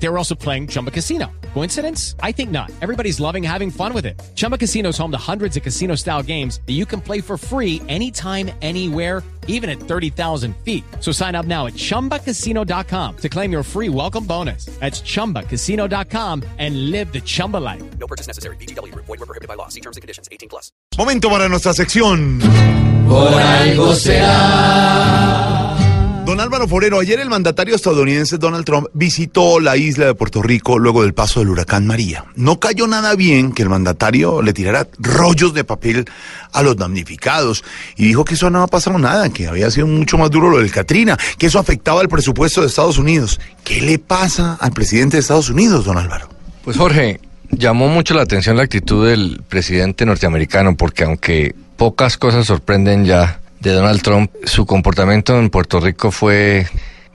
They were also playing Chumba Casino. Coincidence? I think not. Everybody's loving having fun with it. Chumba Casino is home to hundreds of casino style games that you can play for free anytime, anywhere, even at 30,000 feet. So sign up now at chumbacasino.com to claim your free welcome bonus. That's chumbacasino.com and live the Chumba life. No purchase necessary. BGW. Void were prohibited by law. See terms and conditions. 18 plus. Momento para nuestra sección. Por algo será. Álvaro Forero, ayer el mandatario estadounidense Donald Trump visitó la isla de Puerto Rico luego del paso del huracán María. No cayó nada bien que el mandatario le tirara rollos de papel a los damnificados y dijo que eso no ha pasado nada, que había sido mucho más duro lo del Katrina, que eso afectaba el presupuesto de Estados Unidos. ¿Qué le pasa al presidente de Estados Unidos, don Álvaro? Pues Jorge, llamó mucho la atención la actitud del presidente norteamericano porque aunque pocas cosas sorprenden ya de Donald Trump, su comportamiento en Puerto Rico fue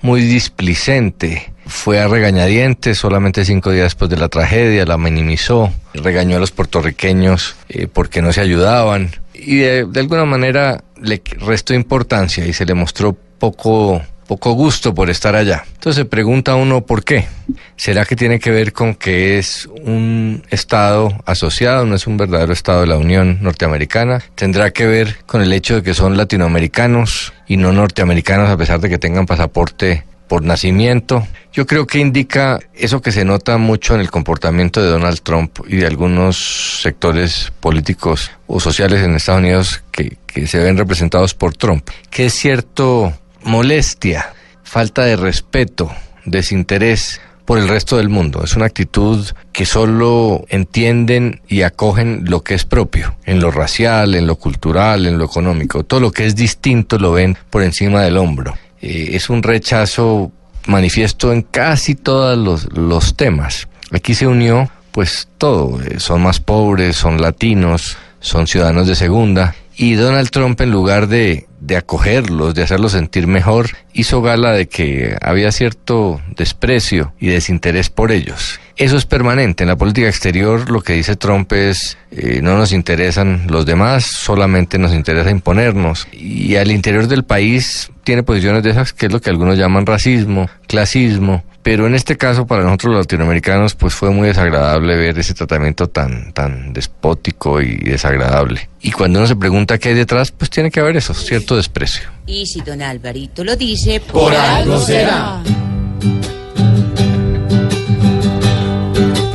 muy displicente. Fue a regañadientes solamente cinco días después de la tragedia, la minimizó, regañó a los puertorriqueños eh, porque no se ayudaban y de, de alguna manera le restó importancia y se le mostró poco poco gusto por estar allá. Entonces se pregunta uno por qué. ¿Será que tiene que ver con que es un Estado asociado, no es un verdadero Estado de la Unión Norteamericana? ¿Tendrá que ver con el hecho de que son latinoamericanos y no norteamericanos a pesar de que tengan pasaporte por nacimiento? Yo creo que indica eso que se nota mucho en el comportamiento de Donald Trump y de algunos sectores políticos o sociales en Estados Unidos que, que se ven representados por Trump, que es cierto molestia, falta de respeto, desinterés por el resto del mundo. Es una actitud que solo entienden y acogen lo que es propio, en lo racial, en lo cultural, en lo económico. Todo lo que es distinto lo ven por encima del hombro. Eh, es un rechazo manifiesto en casi todos los, temas. Aquí se unió pues todo, eh, son más pobres, son latinos, son ciudadanos de segunda. Y Donald Trump, en lugar de, de acogerlos, de hacerlos sentir mejor, hizo gala de que había cierto desprecio y desinterés por ellos. Eso es permanente. En la política exterior lo que dice Trump es eh, no nos interesan los demás, solamente nos interesa imponernos. Y al interior del país tiene posiciones de esas que es lo que algunos llaman racismo, clasismo. Pero en este caso, para nosotros los latinoamericanos, pues fue muy desagradable ver ese tratamiento tan, tan despótico y desagradable. Y cuando uno se pregunta qué hay detrás, pues tiene que haber eso, cierto desprecio. Y si don Alvarito lo dice, Por algo será.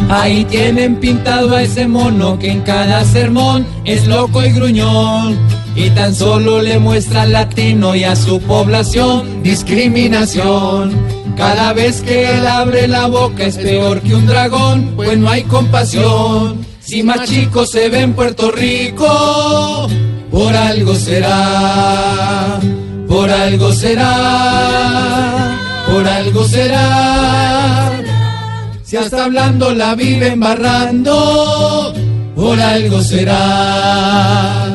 Ahí tienen pintado a ese mono que en cada sermón es loco y gruñón. Y tan solo le muestra al latino y a su población discriminación. Cada vez que él abre la boca es peor que un dragón, pues no hay compasión. Si más chicos se ve en Puerto Rico, por algo será, por algo será, por algo será. Si hasta hablando la vive embarrando, por algo será.